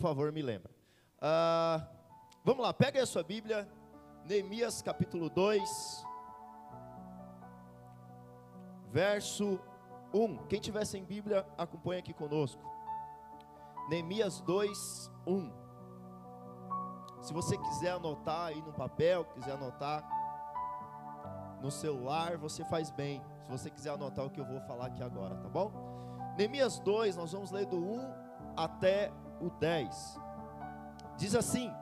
por favor, me lembra. Ah, vamos lá, pega aí a sua Bíblia, Neemias capítulo 2, verso 1. Quem tiver sem Bíblia, acompanha aqui conosco. Neemias 2, 1. Se você quiser anotar aí no papel, quiser anotar no celular, você faz bem. Se você quiser anotar o que eu vou falar aqui agora, tá bom? Neemias 2, nós vamos ler do 1 até o 10. Diz assim: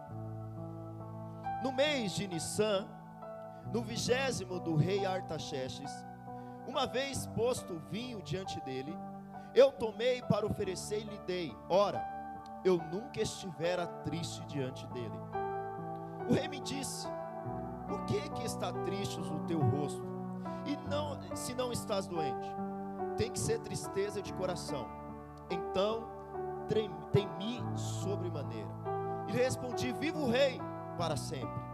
No mês de Nissan, no vigésimo do rei Artaxerxes, uma vez posto o vinho diante dele, eu tomei para oferecer e lhe dei. Ora, eu nunca estivera triste diante dele. O rei me disse: Por que que está triste o teu rosto? E não, se não estás doente, tem que ser tristeza de coração. Então temi sobremaneira. E respondi: Viva o rei para sempre.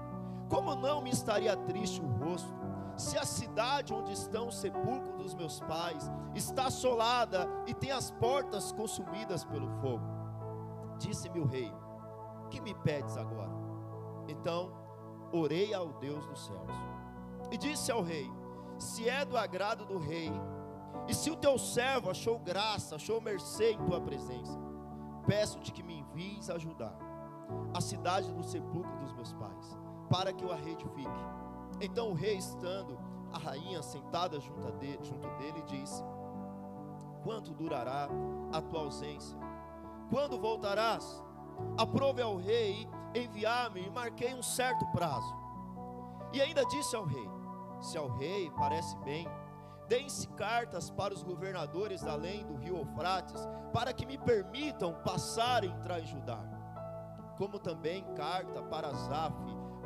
Como não me estaria triste o rosto? se a cidade onde estão os sepulcros dos meus pais está assolada e tem as portas consumidas pelo fogo. Disse-me o rei: Que me pedes agora? Então orei ao Deus dos céus e disse ao rei: Se é do agrado do rei, e se o teu servo achou graça, achou mercê em tua presença, peço-te que me envies ajudar a cidade do sepulcro dos meus pais, para que eu a reedifique então o rei, estando a rainha sentada junto, de, junto dele, disse: Quanto durará a tua ausência? Quando voltarás? Aprove ao rei enviar-me e marquei um certo prazo. E ainda disse ao rei: Se ao rei parece bem, deem-se cartas para os governadores além do rio Eufrates, para que me permitam passar e entrar em Judá. Como também carta para Zaf,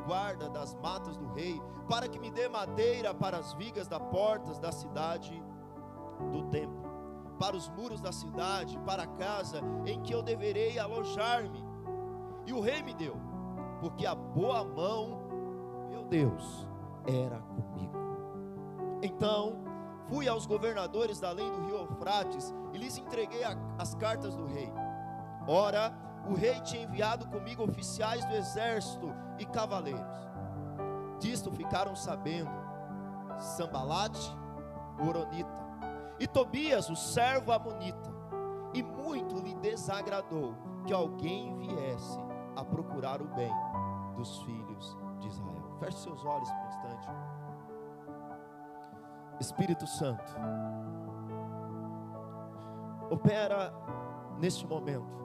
guarda das matas do rei, para que me dê madeira para as vigas das portas da cidade do templo, para os muros da cidade, para a casa em que eu deverei alojar-me. E o rei me deu, porque a boa mão, meu Deus, era comigo. Então fui aos governadores da além do rio Eufrates e lhes entreguei a, as cartas do rei. Ora, o rei tinha enviado comigo oficiais do exército e cavaleiros. Disto ficaram sabendo Sambalate, o Oronita, e Tobias, o servo amonita. E muito lhe desagradou que alguém viesse a procurar o bem dos filhos de Israel. Feche seus olhos instante. Espírito Santo, opera neste momento.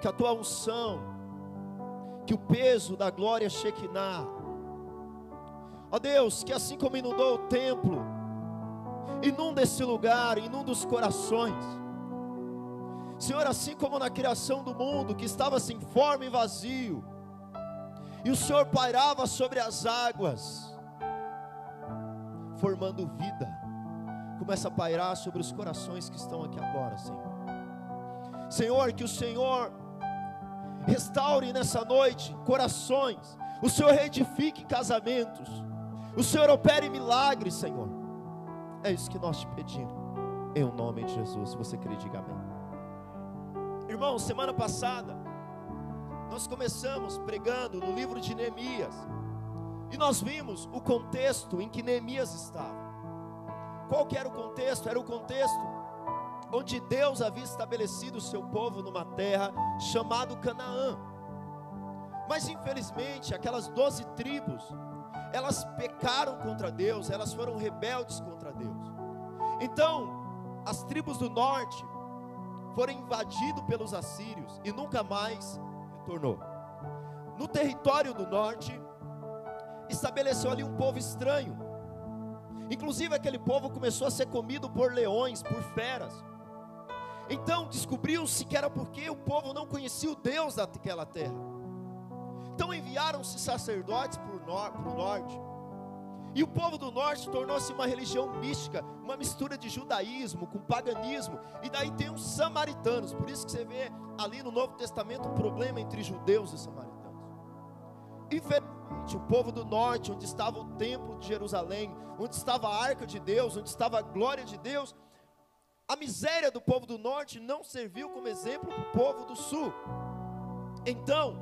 Que a tua unção, que o peso da glória Shekinah, ó Deus, que assim como inundou o templo, inunda esse lugar, inunda os corações. Senhor, assim como na criação do mundo, que estava sem forma e vazio, e o Senhor pairava sobre as águas, formando vida, começa a pairar sobre os corações que estão aqui agora, Senhor. Senhor, que o Senhor Restaure nessa noite corações. O Senhor reedifique casamentos. O Senhor opere milagres, Senhor. É isso que nós te pedimos. Em nome de Jesus. Se você crê, diga amém. Irmão, semana passada, nós começamos pregando no livro de Neemias. E nós vimos o contexto em que Neemias estava. Qual que era o contexto? Era o contexto onde Deus havia estabelecido o seu povo numa terra chamada Canaã. Mas infelizmente, aquelas doze tribos, elas pecaram contra Deus, elas foram rebeldes contra Deus. Então, as tribos do norte foram invadidas pelos assírios e nunca mais retornou. No território do norte, estabeleceu ali um povo estranho. Inclusive aquele povo começou a ser comido por leões, por feras. Então descobriu-se que era porque o povo não conhecia o Deus daquela terra. Então enviaram-se sacerdotes para o norte. E o povo do norte tornou-se uma religião mística, uma mistura de judaísmo com paganismo. E daí tem os samaritanos. Por isso que você vê ali no Novo Testamento um problema entre judeus e samaritanos. Infelizmente, o povo do norte, onde estava o templo de Jerusalém, onde estava a arca de Deus, onde estava a glória de Deus, a miséria do povo do norte não serviu como exemplo para o povo do sul. Então,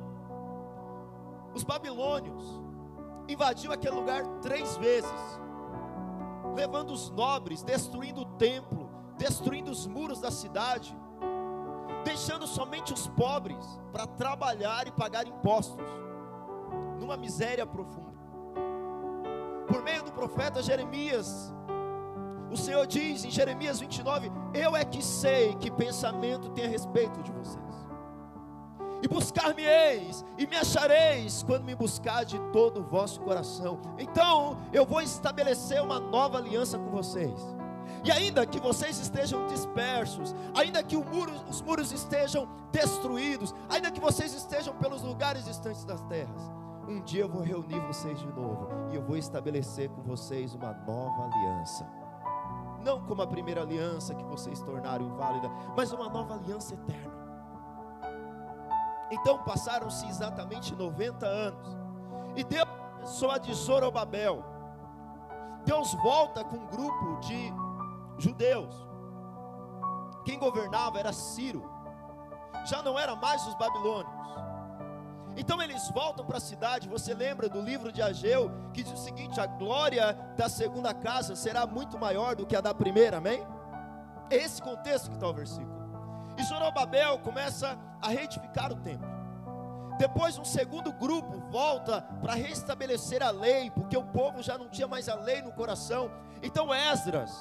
os babilônios invadiu aquele lugar três vezes, levando os nobres, destruindo o templo, destruindo os muros da cidade, deixando somente os pobres para trabalhar e pagar impostos, numa miséria profunda. Por meio do profeta Jeremias, o Senhor diz em Jeremias 29: Eu é que sei que pensamento tem a respeito de vocês. E buscar-me-eis, e me achareis, quando me buscar de todo o vosso coração. Então eu vou estabelecer uma nova aliança com vocês. E ainda que vocês estejam dispersos, ainda que muro, os muros estejam destruídos, ainda que vocês estejam pelos lugares distantes das terras, um dia eu vou reunir vocês de novo e eu vou estabelecer com vocês uma nova aliança. Não como a primeira aliança que vocês tornaram inválida, mas uma nova aliança eterna. Então passaram-se exatamente 90 anos, e Deus a de Zorobabel. Deus volta com um grupo de judeus. Quem governava era Ciro, já não era mais os babilônios. Então eles voltam para a cidade. Você lembra do livro de Ageu que diz o seguinte: a glória da segunda casa será muito maior do que a da primeira, amém? É esse contexto que está o versículo. E Zorobabel começa a reedificar o templo. Depois um segundo grupo volta para restabelecer a lei, porque o povo já não tinha mais a lei no coração. Então Esdras,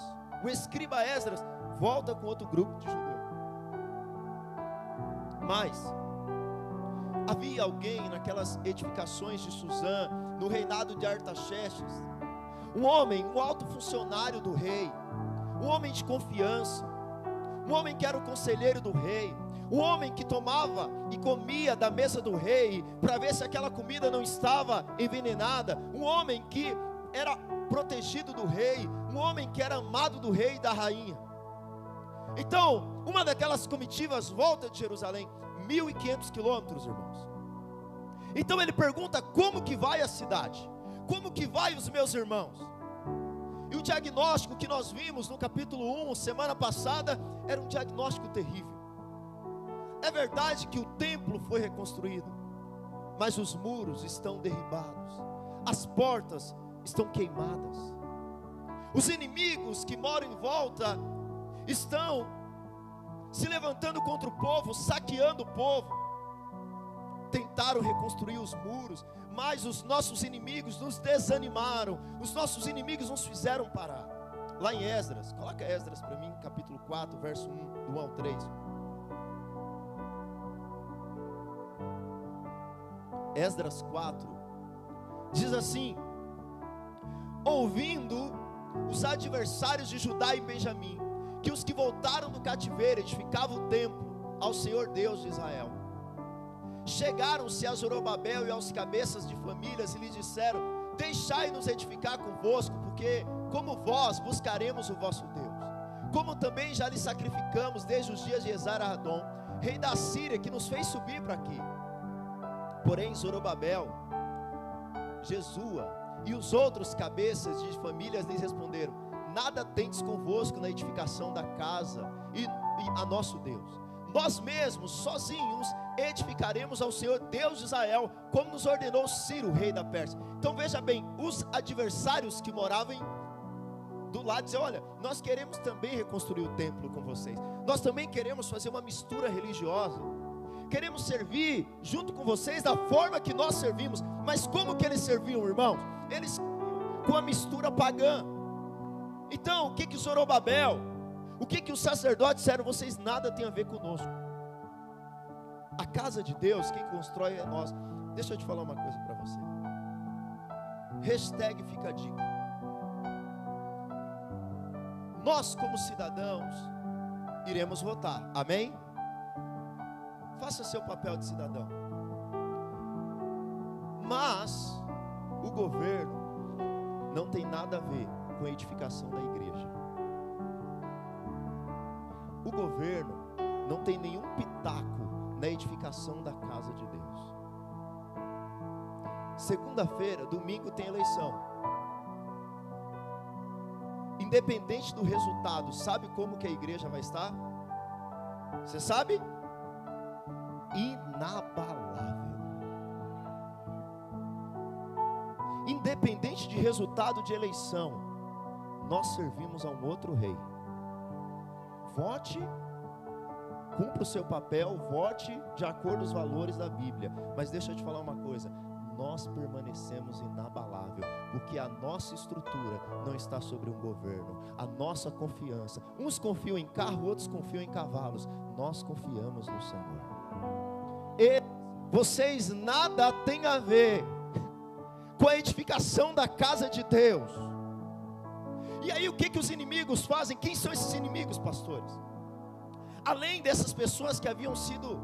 o escriba Esdras, volta com outro grupo de judeus. Mas havia alguém naquelas edificações de Suzã, no reinado de Artaxerxes, um homem, um alto funcionário do rei, um homem de confiança, um homem que era o conselheiro do rei, um homem que tomava e comia da mesa do rei para ver se aquela comida não estava envenenada, um homem que era protegido do rei, um homem que era amado do rei e da rainha. Então, uma daquelas comitivas volta de Jerusalém, 1.500 quilômetros, irmãos. Então ele pergunta: como que vai a cidade? Como que vai os meus irmãos? E o diagnóstico que nós vimos no capítulo 1, semana passada, era um diagnóstico terrível. É verdade que o templo foi reconstruído, mas os muros estão derribados, as portas estão queimadas, os inimigos que moram em volta estão se levantando contra o povo, saqueando o povo. Tentaram reconstruir os muros, mas os nossos inimigos nos desanimaram, os nossos inimigos nos fizeram parar. Lá em Esdras, coloca Esdras para mim, capítulo 4, verso 1, do 1 ao 3. Esdras 4, diz assim: Ouvindo os adversários de Judá e Benjamim, que os que voltaram do cativeiro edificavam o templo ao Senhor Deus de Israel. Chegaram-se a Zorobabel e aos cabeças de famílias e lhes disseram: Deixai-nos edificar convosco, porque como vós buscaremos o vosso Deus. Como também já lhe sacrificamos desde os dias de Esar-Adom, rei da Síria, que nos fez subir para aqui. Porém, Zorobabel, Jesua e os outros cabeças de famílias lhes responderam: nada tendes convosco na edificação da casa e, e a nosso Deus. Nós mesmos, sozinhos, edificaremos ao Senhor Deus de Israel, como nos ordenou Ciro, rei da Pérsia. Então veja bem, os adversários que moravam do lado dizer: olha, nós queremos também reconstruir o templo com vocês. Nós também queremos fazer uma mistura religiosa. Queremos servir junto com vocês da forma que nós servimos. Mas como que eles serviam, irmãos? Eles com a mistura pagã. Então, o que que Zorobabel, o que que os sacerdotes disseram? Vocês nada tem a ver conosco. A casa de Deus, quem constrói é nós. Deixa eu te falar uma coisa para você. Hashtag fica a dica. Nós, como cidadãos, iremos votar. Amém? Faça seu papel de cidadão. Mas o governo não tem nada a ver com a edificação da igreja. O governo não tem nenhum pitaco na edificação da casa de Deus. Segunda-feira, domingo tem eleição. Independente do resultado, sabe como que a igreja vai estar? Você sabe? Inabalável. Independente de resultado de eleição, nós servimos a um outro rei. Vote, cumpra o seu papel, vote de acordo com os valores da Bíblia. Mas deixa eu te falar uma coisa: nós permanecemos inabalável, porque a nossa estrutura não está sobre um governo, a nossa confiança. Uns confiam em carro, outros confiam em cavalos. Nós confiamos no Senhor. E vocês nada têm a ver com a edificação da casa de Deus. E aí o que que os inimigos fazem? Quem são esses inimigos, pastores? Além dessas pessoas que haviam sido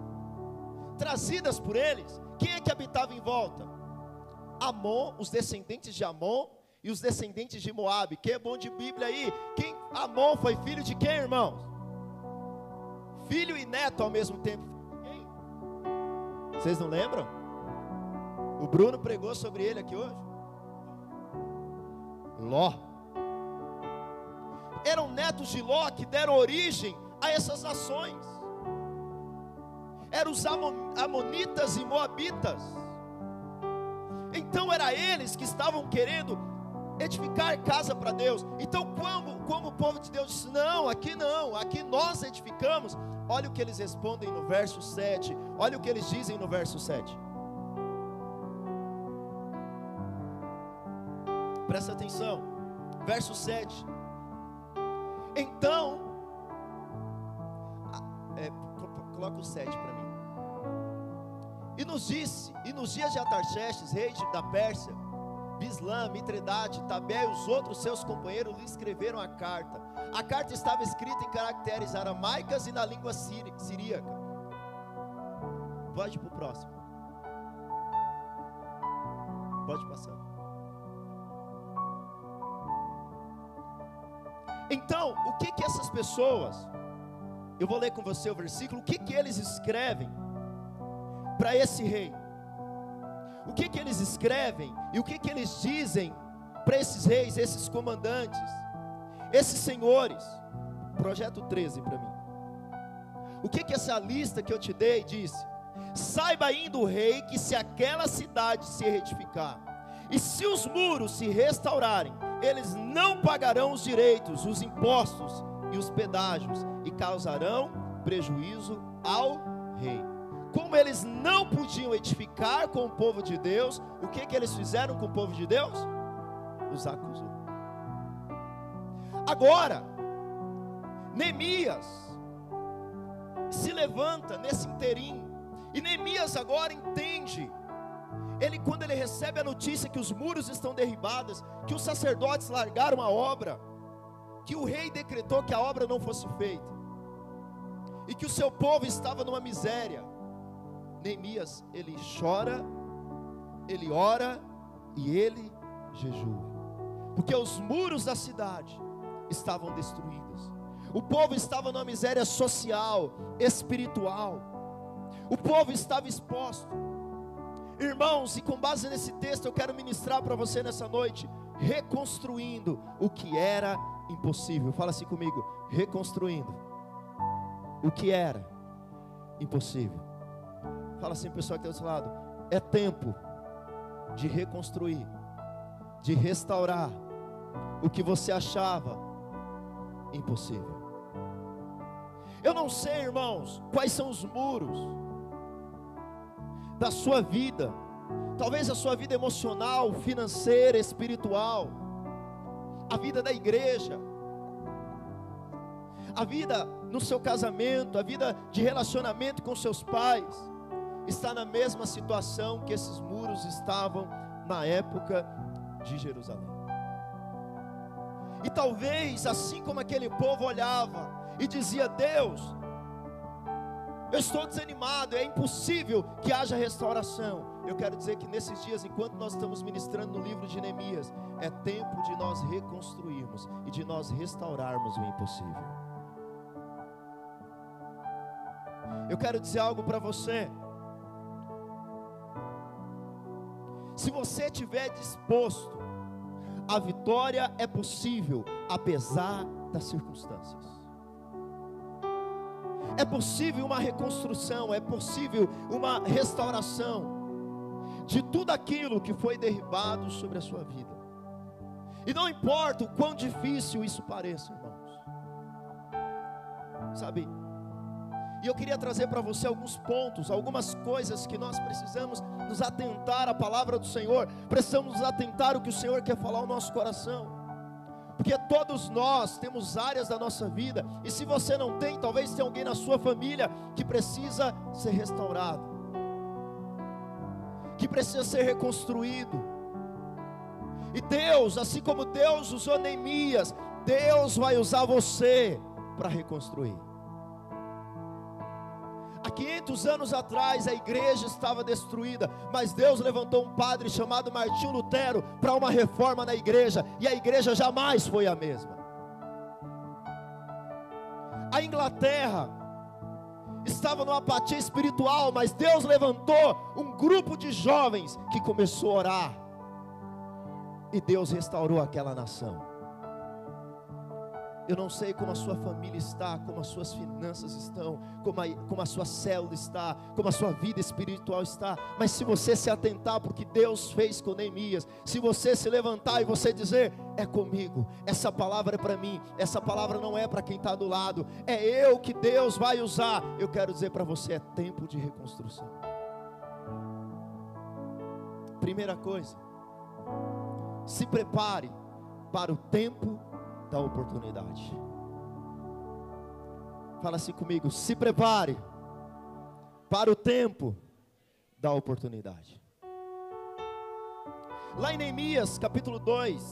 trazidas por eles, quem é que habitava em volta? Amon, os descendentes de Amon e os descendentes de Moabe. Quem é bom de Bíblia aí? Quem Amon foi filho de quem, irmãos? Filho e neto ao mesmo tempo. Quem? Vocês não lembram? O Bruno pregou sobre ele aqui hoje. Ló. Eram netos de Ló que deram origem a essas nações. Eram os Amonitas e Moabitas. Então era eles que estavam querendo edificar casa para Deus. Então, como, como o povo de Deus disse: Não, aqui não, aqui nós edificamos. Olha o que eles respondem no verso 7. Olha o que eles dizem no verso 7. Presta atenção. Verso 7. Então, é, coloca o 7 para mim. E nos disse, e nos dias de Atarxerxes, rei da Pérsia, Bislã, Mitredate, Tabé e os outros seus companheiros lhe escreveram a carta. A carta estava escrita em caracteres aramaicas e na língua siríaca. Pode ir para o próximo. Pode passar. Então, o que que essas pessoas, eu vou ler com você o versículo, o que que eles escrevem para esse rei. O que que eles escrevem e o que que eles dizem para esses reis, esses comandantes, esses senhores? Projeto 13 para mim. O que que essa lista que eu te dei disse? Saiba ainda o rei que se aquela cidade se retificar e se os muros se restaurarem, eles não pagarão os direitos, os impostos e os pedágios e causarão prejuízo ao rei como eles não podiam edificar com o povo de Deus, o que, que eles fizeram com o povo de Deus? Os acusou. Agora, Neemias se levanta nesse inteirinho, e Neemias agora entende. Ele, quando ele recebe a notícia que os muros estão derribados, que os sacerdotes largaram a obra, que o rei decretou que a obra não fosse feita, e que o seu povo estava numa miséria, Neemias, ele chora, ele ora e ele jejua, porque os muros da cidade estavam destruídos, o povo estava numa miséria social, espiritual, o povo estava exposto. Irmãos, e com base nesse texto eu quero ministrar para você nessa noite, reconstruindo o que era impossível. Fala assim comigo, reconstruindo o que era impossível. Fala assim, pessoal que está do seu lado. É tempo de reconstruir, de restaurar o que você achava impossível. Eu não sei, irmãos, quais são os muros da sua vida. Talvez a sua vida emocional, financeira, espiritual, a vida da igreja, a vida no seu casamento, a vida de relacionamento com seus pais está na mesma situação que esses muros estavam na época de Jerusalém. E talvez, assim como aquele povo olhava e dizia: Deus, eu estou desanimado, é impossível que haja restauração. Eu quero dizer que nesses dias, enquanto nós estamos ministrando no livro de Neemias, é tempo de nós reconstruirmos e de nós restaurarmos o impossível. Eu quero dizer algo para você. Se você estiver disposto, a vitória é possível, apesar das circunstâncias. É possível uma reconstrução, é possível uma restauração. de tudo aquilo que foi derribado sobre a sua vida. E não importa o quão difícil isso pareça, irmãos. Sabe? E eu queria trazer para você alguns pontos, algumas coisas que nós precisamos nos atentar à palavra do Senhor, precisamos nos atentar ao que o Senhor quer falar ao nosso coração. Porque todos nós temos áreas da nossa vida, e se você não tem, talvez tenha alguém na sua família que precisa ser restaurado, que precisa ser reconstruído. E Deus, assim como Deus usou Neemias, Deus vai usar você para reconstruir. Há 500 anos atrás a igreja estava destruída, mas Deus levantou um padre chamado Martinho Lutero para uma reforma na igreja, e a igreja jamais foi a mesma. A Inglaterra estava numa apatia espiritual, mas Deus levantou um grupo de jovens que começou a orar, e Deus restaurou aquela nação. Eu não sei como a sua família está, como as suas finanças estão, como a, como a sua célula está, como a sua vida espiritual está, mas se você se atentar porque Deus fez com Neemias, se você se levantar e você dizer, é comigo, essa palavra é para mim, essa palavra não é para quem está do lado, é eu que Deus vai usar, eu quero dizer para você, é tempo de reconstrução. Primeira coisa, se prepare para o tempo da oportunidade. Fala assim comigo: se prepare para o tempo da oportunidade. Lá em Neemias capítulo 2,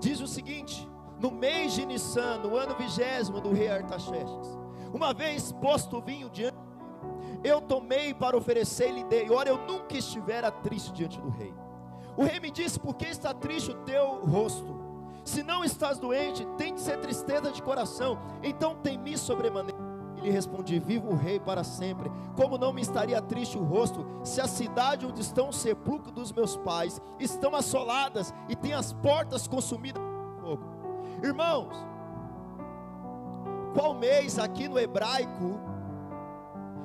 diz o seguinte: no mês de Nissan, no ano vigésimo do rei Artaxerxes, uma vez posto o vinho diante dele, eu tomei para oferecer e lhe dei. Ora, eu nunca estivera triste diante do rei. O rei me disse: Por que está triste o teu rosto? Se não estás doente, tem de ser tristeza de coração. Então temi sobremaneira. E lhe respondi: Vivo o rei para sempre. Como não me estaria triste o rosto, se a cidade onde estão o sepulcro dos meus pais estão assoladas e tem as portas consumidas por fogo. Irmãos, qual mês aqui no hebraico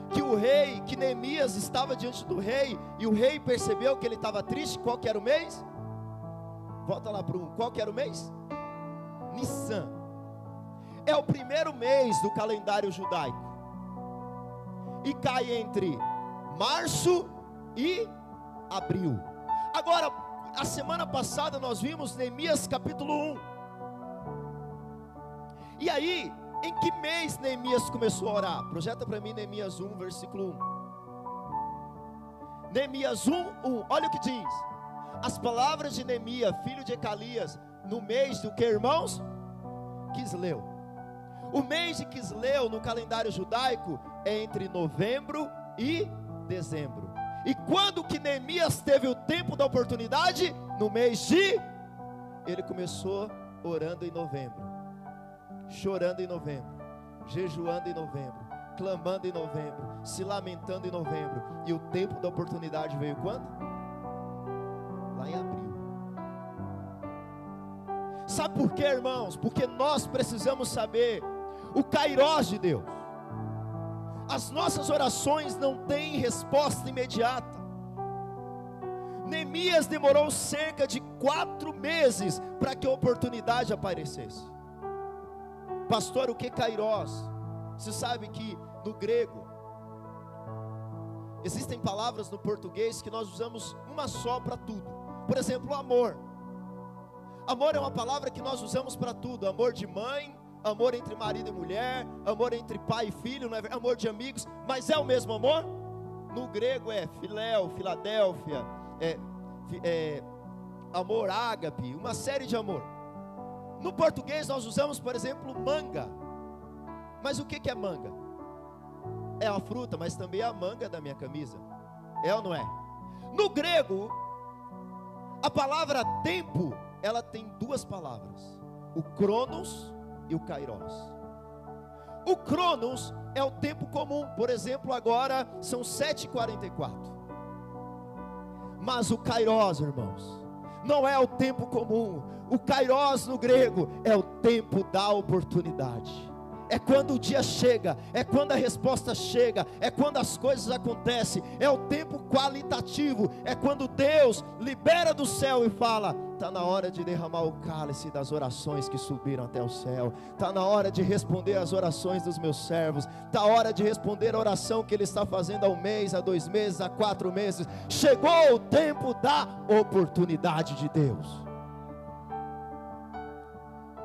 que o rei, que Neemias estava diante do rei e o rei percebeu que ele estava triste? Qual que era o mês? Volta lá para um. Qual que era o mês? Nissan. É o primeiro mês do calendário judaico. E cai entre março e abril. Agora, a semana passada nós vimos Neemias capítulo 1. E aí, em que mês Neemias começou a orar? Projeta para mim Neemias 1, versículo 1. Neemias 1, 1. Olha o que diz as palavras de Neemias, filho de Ecalias, no mês do que, irmãos? Quisleu. O mês de Quisleu no calendário judaico é entre novembro e dezembro. E quando que Neemias teve o tempo da oportunidade? No mês de ele começou orando em novembro, chorando em novembro, jejuando em novembro, clamando em novembro, se lamentando em novembro. E o tempo da oportunidade veio quando? Lá em abril. Sabe por quê, irmãos? Porque nós precisamos saber o kairós de Deus. As nossas orações não têm resposta imediata. Neemias demorou cerca de quatro meses para que a oportunidade aparecesse. Pastor, o que kairós? Você sabe que no grego existem palavras no português que nós usamos uma só para tudo. Por exemplo, amor. Amor é uma palavra que nós usamos para tudo: amor de mãe, amor entre marido e mulher, amor entre pai e filho, é amor de amigos, mas é o mesmo amor? No grego é filéu, Filadélfia, é, é amor ágape, uma série de amor. No português nós usamos, por exemplo, manga. Mas o que é manga? É a fruta, mas também é a manga da minha camisa. É ou não é? No grego, a palavra tempo, ela tem duas palavras: o cronos e o kairos. O cronos é o tempo comum, por exemplo, agora são 7h44. Mas o kairos, irmãos, não é o tempo comum. O kairos no grego é o tempo da oportunidade. É quando o dia chega, é quando a resposta chega, é quando as coisas acontecem, é o tempo qualitativo, é quando Deus libera do céu e fala: está na hora de derramar o cálice das orações que subiram até o céu, está na hora de responder as orações dos meus servos, está a hora de responder a oração que Ele está fazendo há um mês, há dois meses, há quatro meses. Chegou o tempo da oportunidade de Deus.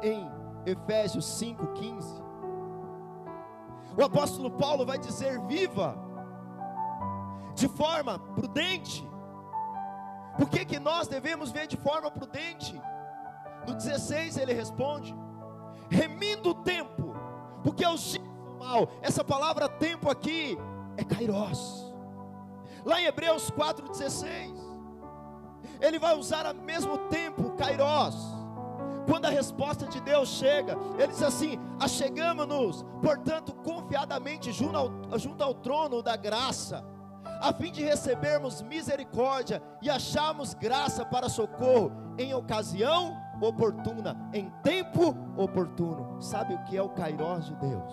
Em Efésios 5,15 o apóstolo Paulo vai dizer: viva de forma prudente. Por que, que nós devemos ver de forma prudente? No 16 ele responde: remindo o tempo, porque os dias são mal. Essa palavra tempo aqui é kairos. Lá em Hebreus 4,16, ele vai usar ao mesmo tempo kairos quando a resposta de Deus chega, ele diz assim: Achegamos-nos, portanto, confiadamente junto ao, junto ao trono da graça, a fim de recebermos misericórdia e acharmos graça para socorro em ocasião oportuna, em tempo oportuno. Sabe o que é o Kairós de Deus?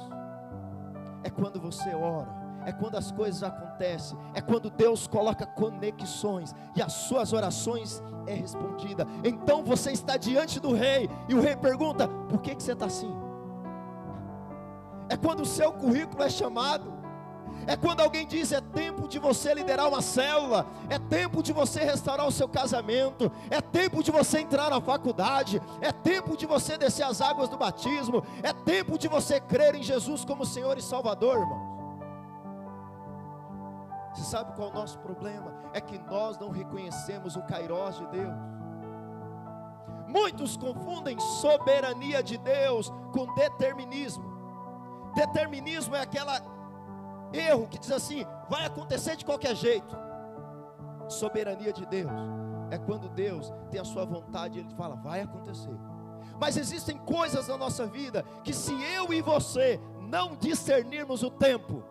É quando você ora é quando as coisas acontecem, é quando Deus coloca conexões e as suas orações é respondida. Então você está diante do rei e o rei pergunta: por que, que você está assim? É quando o seu currículo é chamado. É quando alguém diz: é tempo de você liderar uma célula, é tempo de você restaurar o seu casamento, é tempo de você entrar na faculdade, é tempo de você descer as águas do batismo, é tempo de você crer em Jesus como Senhor e Salvador, irmão. Você sabe qual é o nosso problema? É que nós não reconhecemos o Kairós de Deus. Muitos confundem soberania de Deus com determinismo. Determinismo é aquela erro que diz assim: vai acontecer de qualquer jeito. Soberania de Deus é quando Deus tem a sua vontade e ele fala: vai acontecer. Mas existem coisas na nossa vida que se eu e você não discernirmos o tempo,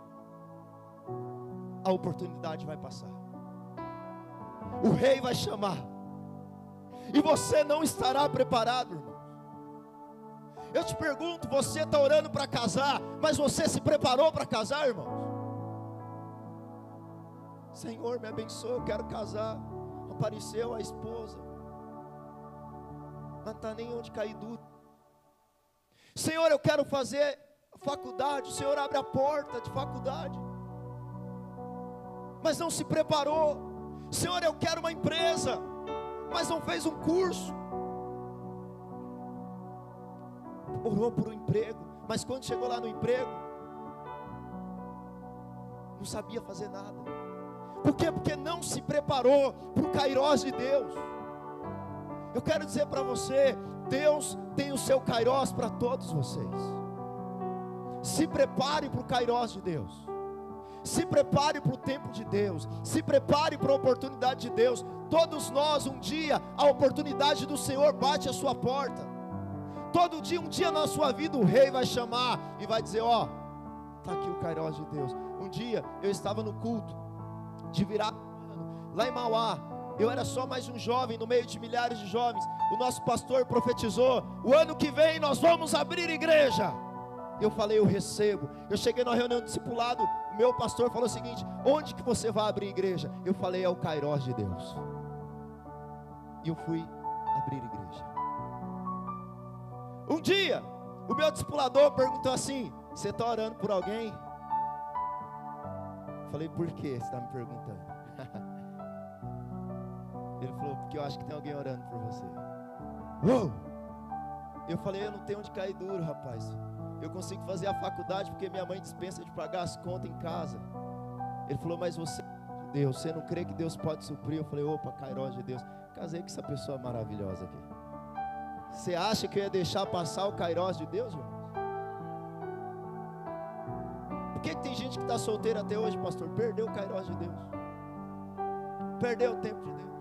a oportunidade vai passar. O rei vai chamar. E você não estará preparado, irmão. Eu te pergunto, você está orando para casar, mas você se preparou para casar, irmãos? Senhor, me abençoe, eu quero casar. Apareceu a esposa, não está nem onde cair duro. Senhor, eu quero fazer faculdade. O Senhor abre a porta de faculdade mas não se preparou. Senhor, eu quero uma empresa, mas não fez um curso. Orou por um emprego, mas quando chegou lá no emprego, não sabia fazer nada. Por quê? Porque não se preparou para o Kairós de Deus. Eu quero dizer para você, Deus tem o seu Kairós para todos vocês. Se prepare para o Kairós de Deus. Se prepare para o tempo de Deus, se prepare para a oportunidade de Deus. Todos nós, um dia, a oportunidade do Senhor bate a sua porta. Todo dia, um dia na sua vida, o rei vai chamar e vai dizer: Ó, oh, está aqui o Cairós de Deus. Um dia eu estava no culto de virar lá em Mauá. Eu era só mais um jovem no meio de milhares de jovens. O nosso pastor profetizou: o ano que vem nós vamos abrir igreja. Eu falei, eu recebo. Eu cheguei na reunião discipulado, meu pastor falou o seguinte: onde que você vai abrir igreja? Eu falei, é o Cairós de Deus. E eu fui abrir igreja. Um dia, o meu discipulador perguntou assim: Você está orando por alguém? Eu falei, por que você está me perguntando? Ele falou, porque eu acho que tem alguém orando por você. Uou! Eu falei, eu não tenho onde cair duro, rapaz. Eu consigo fazer a faculdade porque minha mãe dispensa de pagar as contas em casa. Ele falou, mas você, Deus, você não crê que Deus pode suprir? Eu falei, opa, Cairós de Deus. Casei com essa pessoa maravilhosa aqui. Você acha que eu ia deixar passar o Cairós de Deus, irmão? Por que, que tem gente que está solteira até hoje, pastor? Perdeu o Cairós de Deus. Perdeu o tempo de Deus.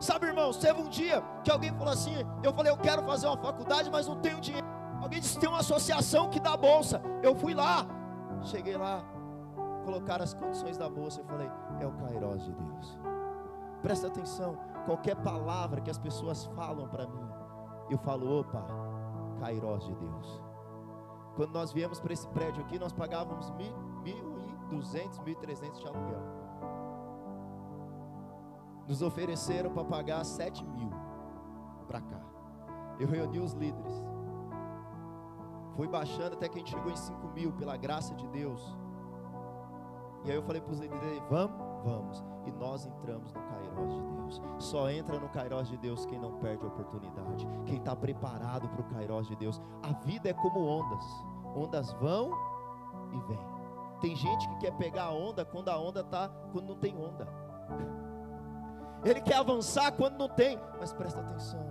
Sabe, irmãos, teve um dia que alguém falou assim: eu falei, eu quero fazer uma faculdade, mas não tenho dinheiro. Alguém disse: tem uma associação que dá bolsa. Eu fui lá, cheguei lá, colocaram as condições da bolsa. Eu falei: é o Cairós de Deus. Presta atenção, qualquer palavra que as pessoas falam para mim, eu falo: opa, Cairós de Deus. Quando nós viemos para esse prédio aqui, nós pagávamos mil, mil e duzentos, mil e trezentos de aluguel. Nos ofereceram para pagar sete mil para cá. Eu reuni os líderes. Foi baixando até que a gente chegou em cinco mil, pela graça de Deus. E aí eu falei para os líderes: vamos, vamos. E nós entramos no Cairós de Deus. Só entra no Cairós de Deus quem não perde a oportunidade, quem está preparado para o Cairós de Deus. A vida é como ondas: ondas vão e vêm. Tem gente que quer pegar a onda quando a onda está, quando não tem onda. Ele quer avançar quando não tem, mas presta atenção.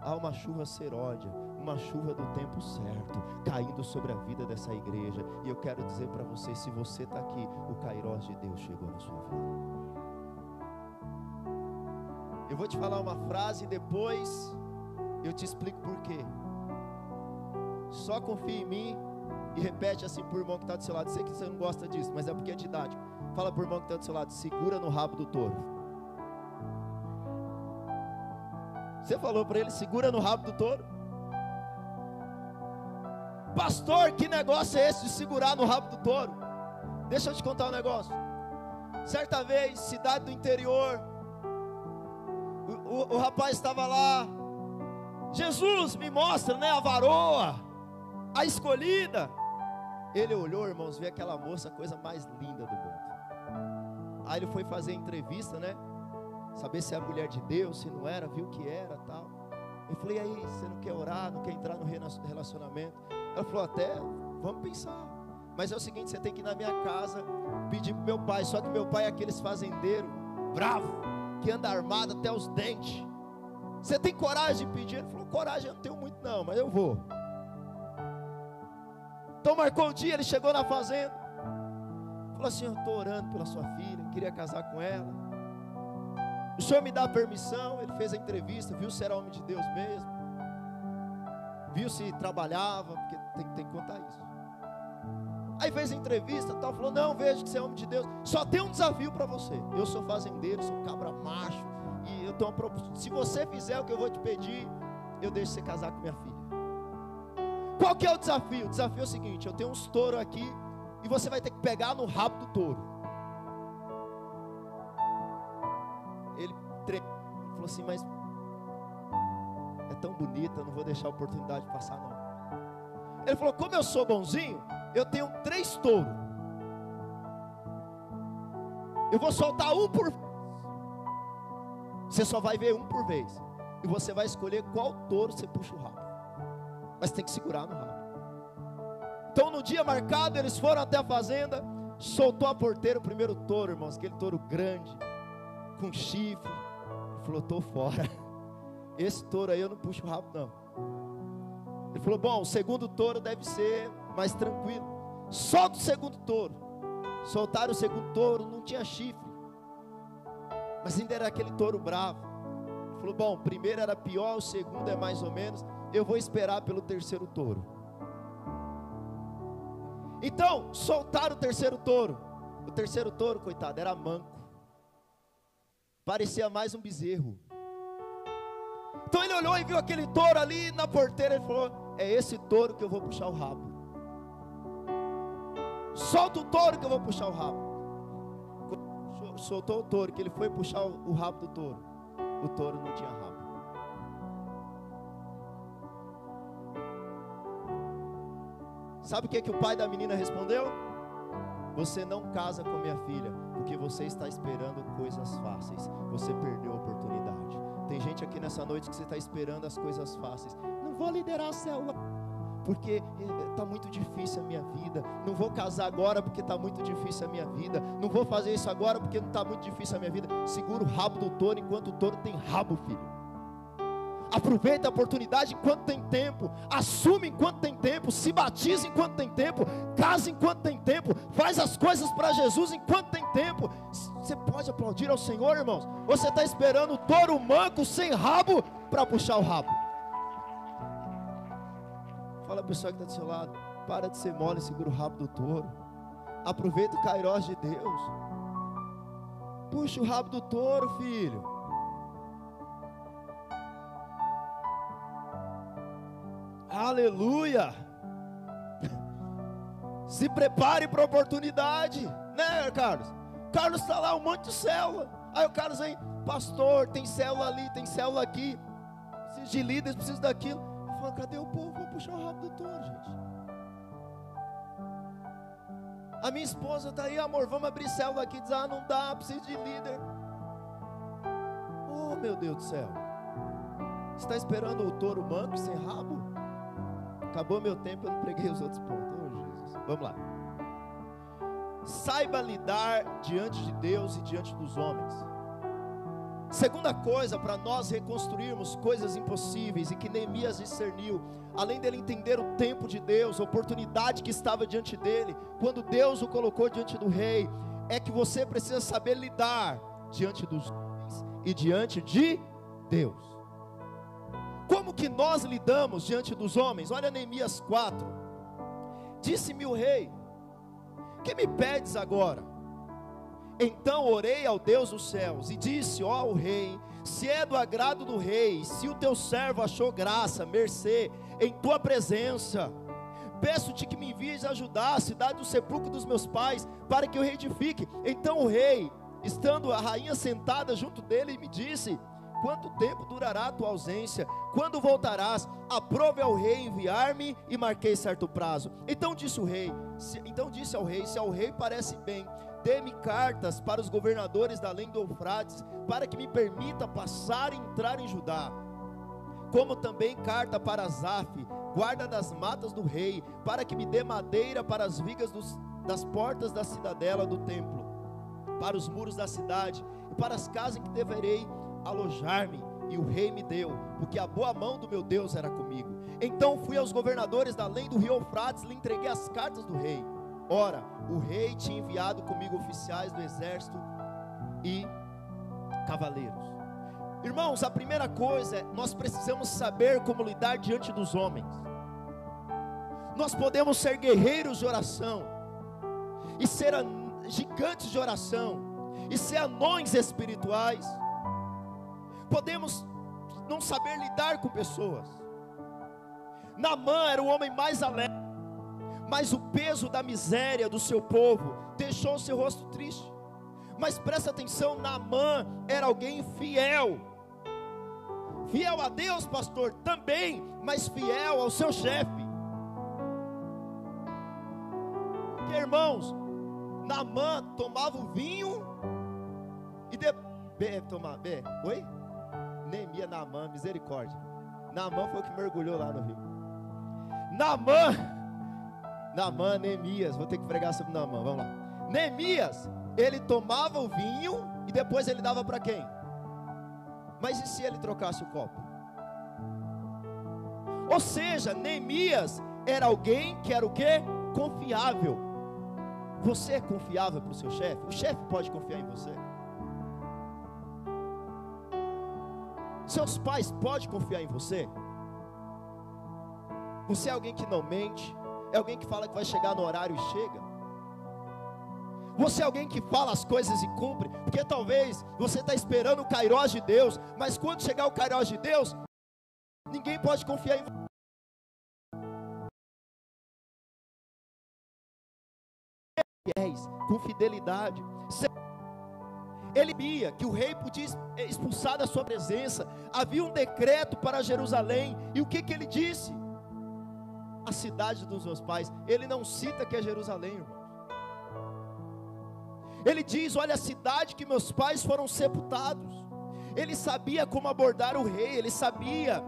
Há uma chuva seródia, uma chuva do tempo certo, caindo sobre a vida dessa igreja. E eu quero dizer para você: se você está aqui, o Cairós de Deus chegou na sua vida. Eu vou te falar uma frase e depois eu te explico por quê. Só confia em mim e repete assim o irmão que está do seu lado. Sei que você não gosta disso, mas é porque é didático. Fala o irmão que está do seu lado: segura no rabo do touro. Você falou para ele: segura no rabo do touro. Pastor, que negócio é esse de segurar no rabo do touro? Deixa eu te contar um negócio. Certa vez, cidade do interior, o, o, o rapaz estava lá. Jesus, me mostra, né? A varoa, a escolhida. Ele olhou, irmãos, viu aquela moça, a coisa mais linda do mundo. Aí ele foi fazer entrevista, né? Saber se é a mulher de Deus, se não era, viu que era tal. Eu falei, aí, você não quer orar, não quer entrar no relacionamento? Ela falou, até, vamos pensar. Mas é o seguinte, você tem que ir na minha casa, pedir para meu pai. Só que meu pai é aqueles fazendeiros, bravo, que anda armado até os dentes. Você tem coragem de pedir? Ele falou, coragem eu não tenho muito não, mas eu vou. Então marcou o dia, ele chegou na fazenda. Falou assim, eu estou orando pela sua filha, queria casar com ela. O senhor me dá permissão? Ele fez a entrevista, viu se era homem de Deus mesmo. Viu se trabalhava, porque tem, tem que contar isso. Aí fez a entrevista, tal, falou: Não, vejo que você é homem de Deus. Só tem um desafio para você. Eu sou fazendeiro, sou cabra macho. E eu tenho uma proposta. Se você fizer o que eu vou te pedir, eu deixo você casar com minha filha. Qual que é o desafio? O desafio é o seguinte: eu tenho uns touros aqui e você vai ter que pegar no rabo do touro. Ele falou assim, mas é tão bonita, não vou deixar a oportunidade de passar não. Ele falou, como eu sou bonzinho, eu tenho três touros. Eu vou soltar um por Você só vai ver um por vez. E você vai escolher qual touro você puxa o rabo. Mas tem que segurar no rabo. Então no dia marcado, eles foram até a fazenda, soltou a porteira o primeiro touro, irmãos, aquele touro grande, com chifre. Falou, estou fora. Esse touro aí eu não puxo o rabo, não. Ele falou: Bom, o segundo touro deve ser mais tranquilo. Solta o segundo touro. Soltaram o segundo touro, não tinha chifre. Mas ainda era aquele touro bravo. Ele falou: Bom, o primeiro era pior, o segundo é mais ou menos. Eu vou esperar pelo terceiro touro. Então, soltaram o terceiro touro. O terceiro touro, coitado, era manco. Parecia mais um bezerro. Então ele olhou e viu aquele touro ali na porteira e falou: É esse touro que eu vou puxar o rabo. Solta o touro que eu vou puxar o rabo. Soltou o touro, que ele foi puxar o rabo do touro. O touro não tinha rabo. Sabe o que, que o pai da menina respondeu? Você não casa com minha filha, porque você está esperando coisas fáceis. Você perdeu a oportunidade. Tem gente aqui nessa noite que você está esperando as coisas fáceis. Não vou liderar a célula porque está muito difícil a minha vida. Não vou casar agora porque está muito difícil a minha vida. Não vou fazer isso agora porque não está muito difícil a minha vida. Segura o rabo do touro enquanto o touro tem rabo, filho. Aproveita a oportunidade enquanto tem tempo. Assume enquanto tem tempo. Se batiza enquanto tem tempo. Casa enquanto tem tempo. Faz as coisas para Jesus enquanto tem tempo. Você pode aplaudir ao Senhor, irmãos? Você está esperando o touro manco sem rabo para puxar o rabo. Fala a pessoa que está do seu lado. Para de ser mole e segura o rabo do touro. Aproveita o cairós de Deus. Puxa o rabo do touro, filho. Aleluia! Se prepare para a oportunidade, né, Carlos? Carlos está lá, um monte de célula. Aí o Carlos aí, pastor, tem célula ali, tem célula aqui. Preciso de líderes, preciso daquilo. Eu falo, cadê o povo? Vou puxar o rabo do touro, gente. A minha esposa está aí, amor, vamos abrir célula aqui. Diz, ah, não dá, preciso de líder. Oh, meu Deus do céu. Está esperando o touro manco sem rabo? Acabou meu tempo, eu não preguei os outros pontos. Oh, Jesus. Vamos lá. Saiba lidar diante de Deus e diante dos homens. Segunda coisa, para nós reconstruirmos coisas impossíveis e que Neemias discerniu, além dele entender o tempo de Deus, a oportunidade que estava diante dele, quando Deus o colocou diante do rei, é que você precisa saber lidar diante dos homens e diante de Deus. Que nós lidamos diante dos homens? Olha Neemias 4. Disse-me o rei: Que me pedes agora? Então orei ao Deus dos céus e disse: Ó rei, se é do agrado do rei, se o teu servo achou graça, mercê em tua presença, peço-te que me envies ajudar a cidade do sepulcro dos meus pais, para que eu reedifique. Então o rei, estando a rainha sentada junto dele, me disse: Quanto tempo durará a tua ausência? Quando voltarás? Aprove ao rei enviar-me e marquei certo prazo. Então disse o rei, se, então disse ao rei: Se ao rei parece bem, dê-me cartas para os governadores da além do Eufrates, para que me permita passar e entrar em Judá. Como também carta para Zaf, guarda das matas do rei, para que me dê madeira para as vigas dos, das portas da cidadela do templo, para os muros da cidade e para as casas que deverei alojar-me. E o rei me deu, porque a boa mão do meu Deus era comigo. Então fui aos governadores da além do rio Eufrates, lhe entreguei as cartas do rei. Ora, o rei tinha enviado comigo oficiais do exército e cavaleiros. Irmãos, a primeira coisa é nós precisamos saber como lidar diante dos homens. Nós podemos ser guerreiros de oração e ser gigantes de oração e ser anões espirituais podemos não saber lidar com pessoas. Namã era o homem mais alegre, mas o peso da miséria do seu povo deixou o seu rosto triste. Mas presta atenção, Namã era alguém fiel. Fiel a Deus, pastor, também, mas fiel ao seu chefe. Porque, irmãos, Namã tomava o vinho e de... Be, tomar, be, oi? Neemia, Naamã, misericórdia. Naamã foi o que mergulhou lá no rio. Naamã, Naamã, Neemias, vou ter que pregar sobre Naamã, vamos lá. Neemias, ele tomava o vinho e depois ele dava para quem? Mas e se ele trocasse o copo? Ou seja, Neemias era alguém que era o que? Confiável. Você é confiável para o seu chefe? O chefe pode confiar em você? Seus pais podem confiar em você? Você é alguém que não mente? É alguém que fala que vai chegar no horário e chega? Você é alguém que fala as coisas e cumpre? Porque talvez você está esperando o Kairos de Deus, mas quando chegar o Kairos de Deus, ninguém pode confiar em você. com fidelidade. Ele via que o rei podia expulsar da sua presença. Havia um decreto para Jerusalém. E o que, que ele disse? A cidade dos meus pais. Ele não cita que é Jerusalém, irmão. Ele diz: Olha, a cidade que meus pais foram sepultados. Ele sabia como abordar o rei. Ele sabia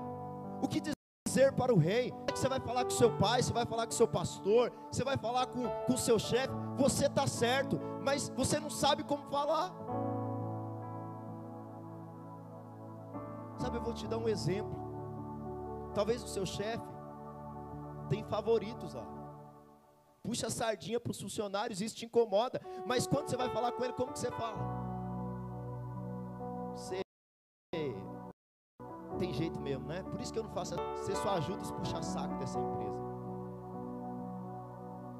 o que dizer para o rei. Você vai falar com seu pai, você vai falar com seu pastor, você vai falar com o seu chefe. Você está certo, mas você não sabe como falar. Sabe, eu vou te dar um exemplo. Talvez o seu chefe tem favoritos lá. Puxa a sardinha para os funcionários, isso te incomoda. Mas quando você vai falar com ele, como que você fala? Você tem jeito mesmo, né? Por isso que eu não faço. Você só ajuda os puxa-saco dessa empresa.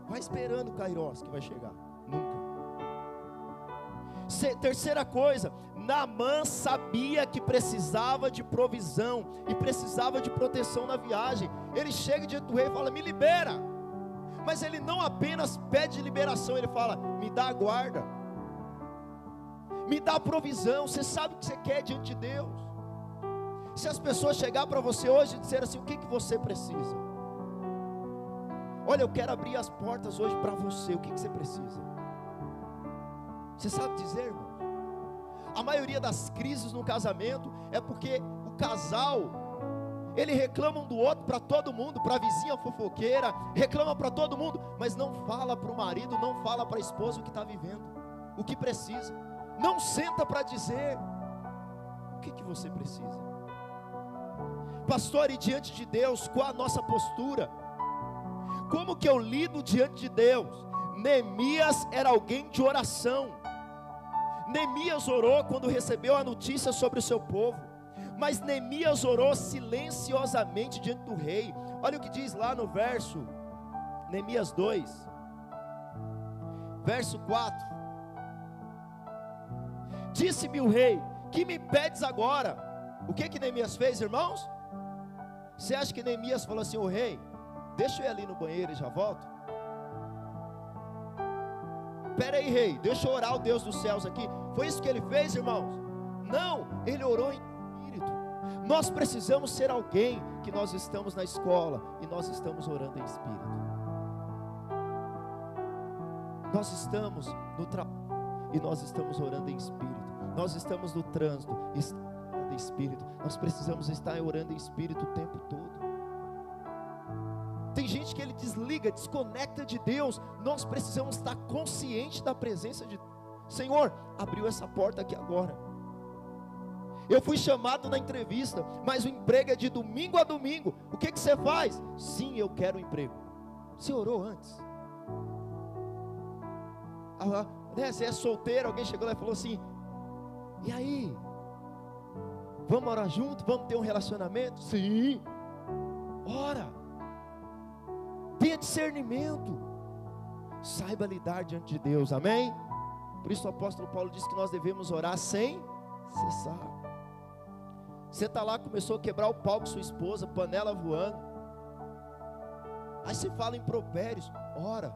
Vai esperando o Kairos que vai chegar. Nunca. Terceira coisa, Naamã sabia que precisava de provisão e precisava de proteção na viagem. Ele chega diante do rei e fala: Me libera. Mas ele não apenas pede liberação, ele fala: Me dá a guarda, me dá a provisão. Você sabe o que você quer diante de Deus. Se as pessoas chegar para você hoje e dizer assim: O que, que você precisa? Olha, eu quero abrir as portas hoje para você. O que, que você precisa? Você sabe dizer, irmão? A maioria das crises no casamento é porque o casal ele reclama um do outro para todo mundo, para a vizinha fofoqueira, reclama para todo mundo, mas não fala para o marido, não fala para a esposa o que está vivendo, o que precisa, não senta para dizer o que, que você precisa. Pastor, e diante de Deus, qual a nossa postura? Como que eu lido diante de Deus? Neemias era alguém de oração. Neemias orou quando recebeu a notícia sobre o seu povo, mas Neemias orou silenciosamente diante do rei. Olha o que diz lá no verso, Neemias 2, verso 4: Disse-me o rei: Que me pedes agora? O que que Neemias fez, irmãos? Você acha que Neemias falou assim: O rei, deixa eu ir ali no banheiro e já volto? Espera aí, rei, deixa eu orar o Deus dos céus aqui. Foi isso que ele fez, irmãos? Não, ele orou em espírito. Nós precisamos ser alguém que nós estamos na escola e nós estamos orando em espírito. Nós estamos no trabalho e nós estamos orando em espírito. Nós estamos no trânsito e em espírito. Nós precisamos estar orando em espírito o tempo todo. Que ele desliga, desconecta de Deus. Nós precisamos estar conscientes da presença de Senhor, abriu essa porta aqui agora. Eu fui chamado na entrevista, mas o emprego é de domingo a domingo. O que, que você faz? Sim, eu quero um emprego. Você orou antes? Ah, né, você é solteiro, alguém chegou lá e falou assim: E aí? Vamos orar junto? Vamos ter um relacionamento? Sim. Ora. Tenha discernimento. Saiba lidar diante de Deus. Amém? Por isso o apóstolo Paulo diz que nós devemos orar sem cessar. Você está lá, começou a quebrar o pau com sua esposa, panela voando. Aí você fala em propérios, ora,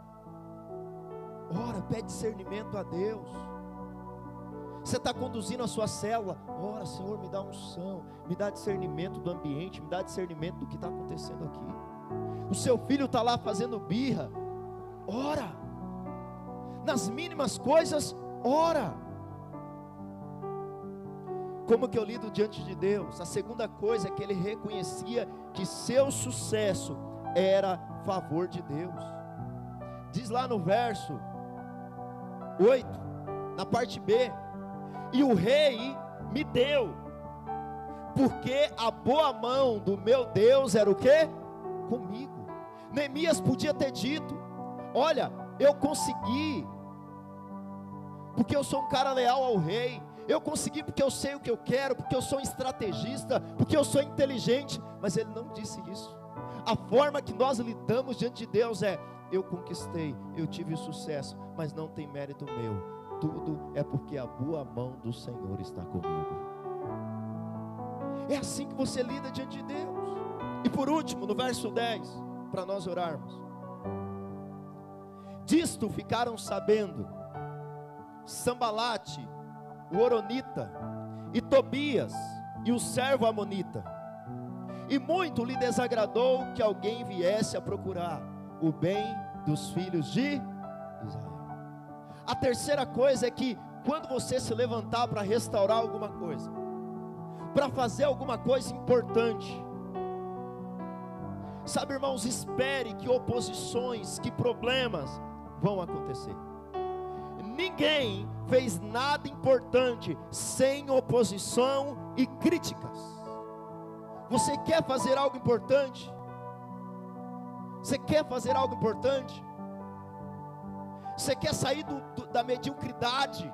ora, pede discernimento a Deus. Você está conduzindo a sua célula, ora, Senhor, me dá unção, me dá discernimento do ambiente, me dá discernimento do que está acontecendo aqui. O seu filho está lá fazendo birra, ora. Nas mínimas coisas, ora. Como que eu lido diante de Deus? A segunda coisa é que ele reconhecia que seu sucesso era favor de Deus. Diz lá no verso 8, na parte B: E o rei me deu, porque a boa mão do meu Deus era o que? Comigo. Neemias podia ter dito: Olha, eu consegui, porque eu sou um cara leal ao rei. Eu consegui porque eu sei o que eu quero, porque eu sou um estrategista, porque eu sou inteligente. Mas ele não disse isso. A forma que nós lidamos diante de Deus é: eu conquistei, eu tive sucesso, mas não tem mérito meu. Tudo é porque a boa mão do Senhor está comigo. É assim que você lida diante de Deus. E por último, no verso 10 para nós orarmos. Disto ficaram sabendo Sambalate, o Oronita, e Tobias, e o servo Amonita. E muito lhe desagradou que alguém viesse a procurar o bem dos filhos de Israel. A terceira coisa é que quando você se levantar para restaurar alguma coisa, para fazer alguma coisa importante, Sabe, irmãos, espere que oposições, que problemas vão acontecer. Ninguém fez nada importante sem oposição e críticas. Você quer fazer algo importante? Você quer fazer algo importante? Você quer sair do, do, da mediocridade?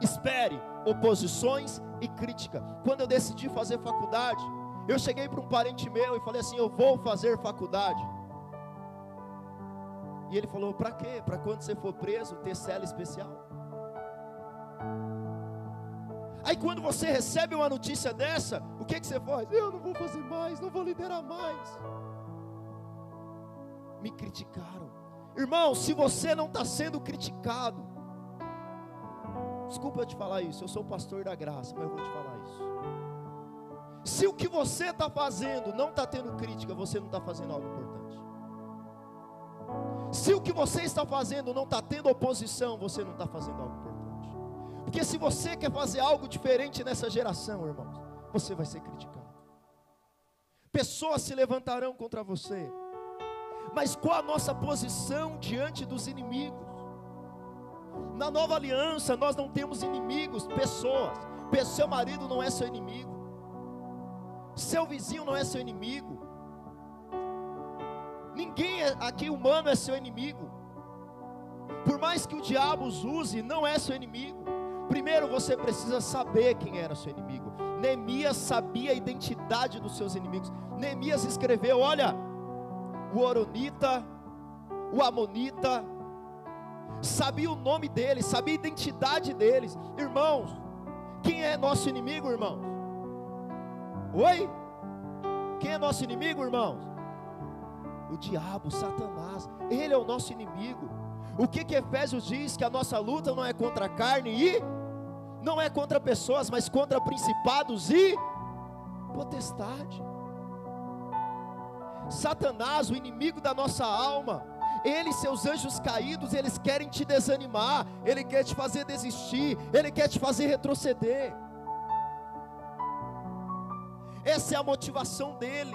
Espere oposições e crítica. Quando eu decidi fazer faculdade, eu cheguei para um parente meu e falei assim: Eu vou fazer faculdade. E ele falou: Para quê? Para quando você for preso, ter cela especial. Aí quando você recebe uma notícia dessa, o que, que você faz? Eu não vou fazer mais, não vou liderar mais. Me criticaram. Irmão, se você não está sendo criticado, desculpa eu te falar isso, eu sou pastor da graça, mas eu vou te falar isso. Se o que você está fazendo não está tendo crítica, você não está fazendo algo importante. Se o que você está fazendo não está tendo oposição, você não está fazendo algo importante. Porque se você quer fazer algo diferente nessa geração, irmãos, você vai ser criticado. Pessoas se levantarão contra você. Mas qual a nossa posição diante dos inimigos? Na nova aliança, nós não temos inimigos, pessoas. Seu marido não é seu inimigo. Seu vizinho não é seu inimigo. Ninguém é, aqui humano é seu inimigo. Por mais que o diabo os use, não é seu inimigo. Primeiro você precisa saber quem era seu inimigo. Neemias sabia a identidade dos seus inimigos. Neemias escreveu: olha, o Oronita, o Amonita, sabia o nome deles, sabia a identidade deles. Irmãos, quem é nosso inimigo, irmãos? Oi? Quem é nosso inimigo, irmãos? O diabo, Satanás, ele é o nosso inimigo. O que que Efésios diz? Que a nossa luta não é contra a carne e não é contra pessoas, mas contra principados e potestade. Satanás, o inimigo da nossa alma, ele e seus anjos caídos, eles querem te desanimar, ele quer te fazer desistir, ele quer te fazer retroceder. Essa é a motivação dele.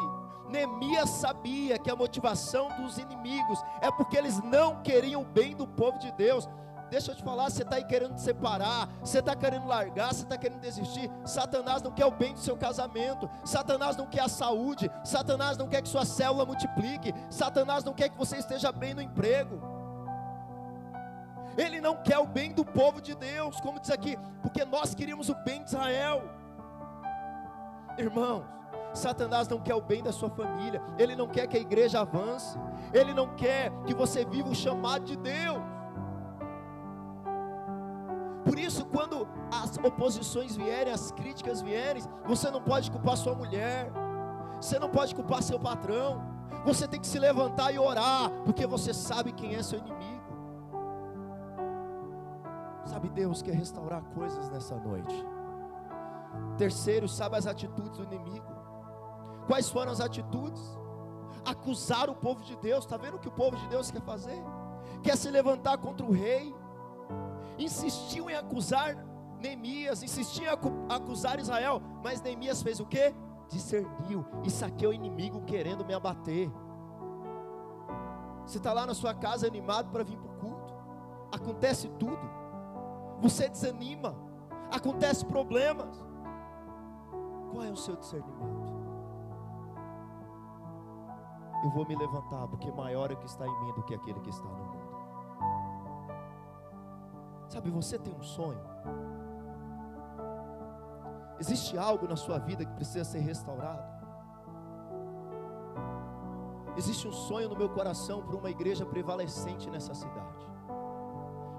Neemias sabia que a motivação dos inimigos é porque eles não queriam o bem do povo de Deus. Deixa eu te falar, você está aí querendo separar, você está querendo largar, você está querendo desistir. Satanás não quer o bem do seu casamento, Satanás não quer a saúde, Satanás não quer que sua célula multiplique, Satanás não quer que você esteja bem no emprego. Ele não quer o bem do povo de Deus, como diz aqui, porque nós queríamos o bem de Israel. Irmãos, Satanás não quer o bem da sua família, ele não quer que a igreja avance, ele não quer que você viva o chamado de Deus. Por isso, quando as oposições vierem, as críticas vierem, você não pode culpar sua mulher, você não pode culpar seu patrão, você tem que se levantar e orar, porque você sabe quem é seu inimigo. Sabe, Deus quer restaurar coisas nessa noite. Terceiro, sabe as atitudes do inimigo. Quais foram as atitudes? Acusar o povo de Deus. Está vendo o que o povo de Deus quer fazer? Quer se levantar contra o rei, insistiu em acusar Neemias, insistiu em acusar Israel, mas Neemias fez o que? Discerniu e saqueou o inimigo querendo me abater. Você está lá na sua casa animado para vir para o culto, acontece tudo, você desanima, acontece problemas. Qual é o seu discernimento? Eu vou me levantar, porque maior é o que está em mim do que aquele que está no mundo. Sabe, você tem um sonho. Existe algo na sua vida que precisa ser restaurado. Existe um sonho no meu coração para uma igreja prevalecente nessa cidade.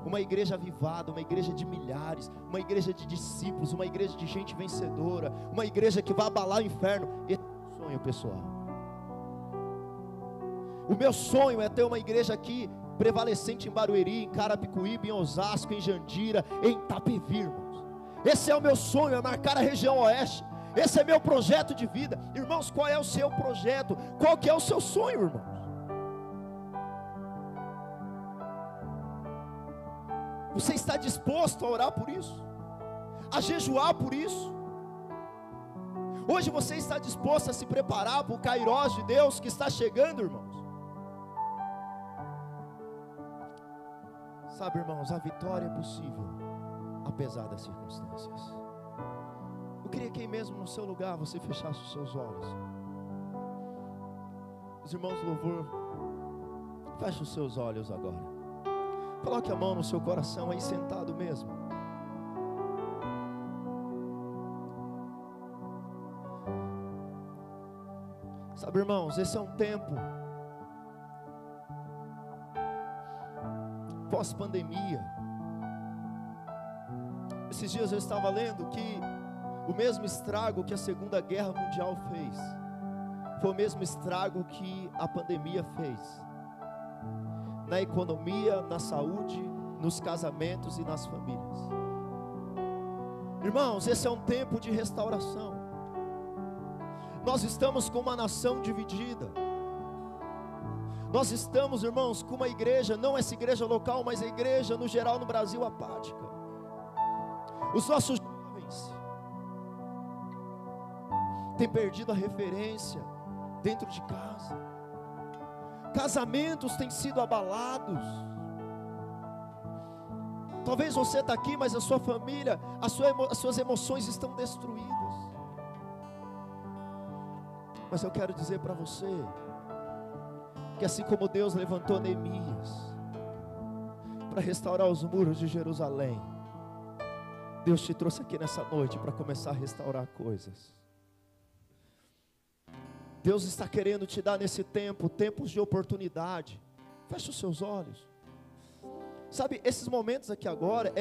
Uma igreja avivada, uma igreja de milhares, uma igreja de discípulos, uma igreja de gente vencedora, uma igreja que vai abalar o inferno. Esse é o sonho, pessoal. O meu sonho é ter uma igreja aqui prevalecente em Barueri, em Carapicuíba, em Osasco, em Jandira, em Itapevi, irmãos. Esse é o meu sonho, é marcar a região oeste. Esse é meu projeto de vida. Irmãos, qual é o seu projeto? Qual que é o seu sonho, irmãos? Você está disposto a orar por isso? A jejuar por isso? Hoje você está disposto a se preparar para o Cairós de Deus que está chegando, irmãos? Sabe, irmãos, a vitória é possível, apesar das circunstâncias. Eu queria que aí mesmo no seu lugar você fechasse os seus olhos. Os irmãos do louvor, feche os seus olhos agora. Coloque a mão no seu coração aí sentado mesmo. Sabe, irmãos, esse é um tempo pós-pandemia, Esses dias eu estava lendo que o mesmo estrago que a Segunda Guerra Mundial fez, foi o mesmo estrago que a pandemia fez. Na economia, na saúde, nos casamentos e nas famílias. Irmãos, esse é um tempo de restauração. Nós estamos com uma nação dividida. Nós estamos, irmãos, com uma igreja, não essa igreja local, mas a igreja no geral no Brasil apática. Os nossos jovens têm perdido a referência dentro de casa. Casamentos têm sido abalados. Talvez você está aqui, mas a sua família, a sua, as suas emoções estão destruídas. Mas eu quero dizer para você, que assim como Deus levantou Neemias para restaurar os muros de Jerusalém, Deus te trouxe aqui nessa noite para começar a restaurar coisas. Deus está querendo te dar nesse tempo, tempos de oportunidade. Feche os seus olhos. Sabe, esses momentos aqui agora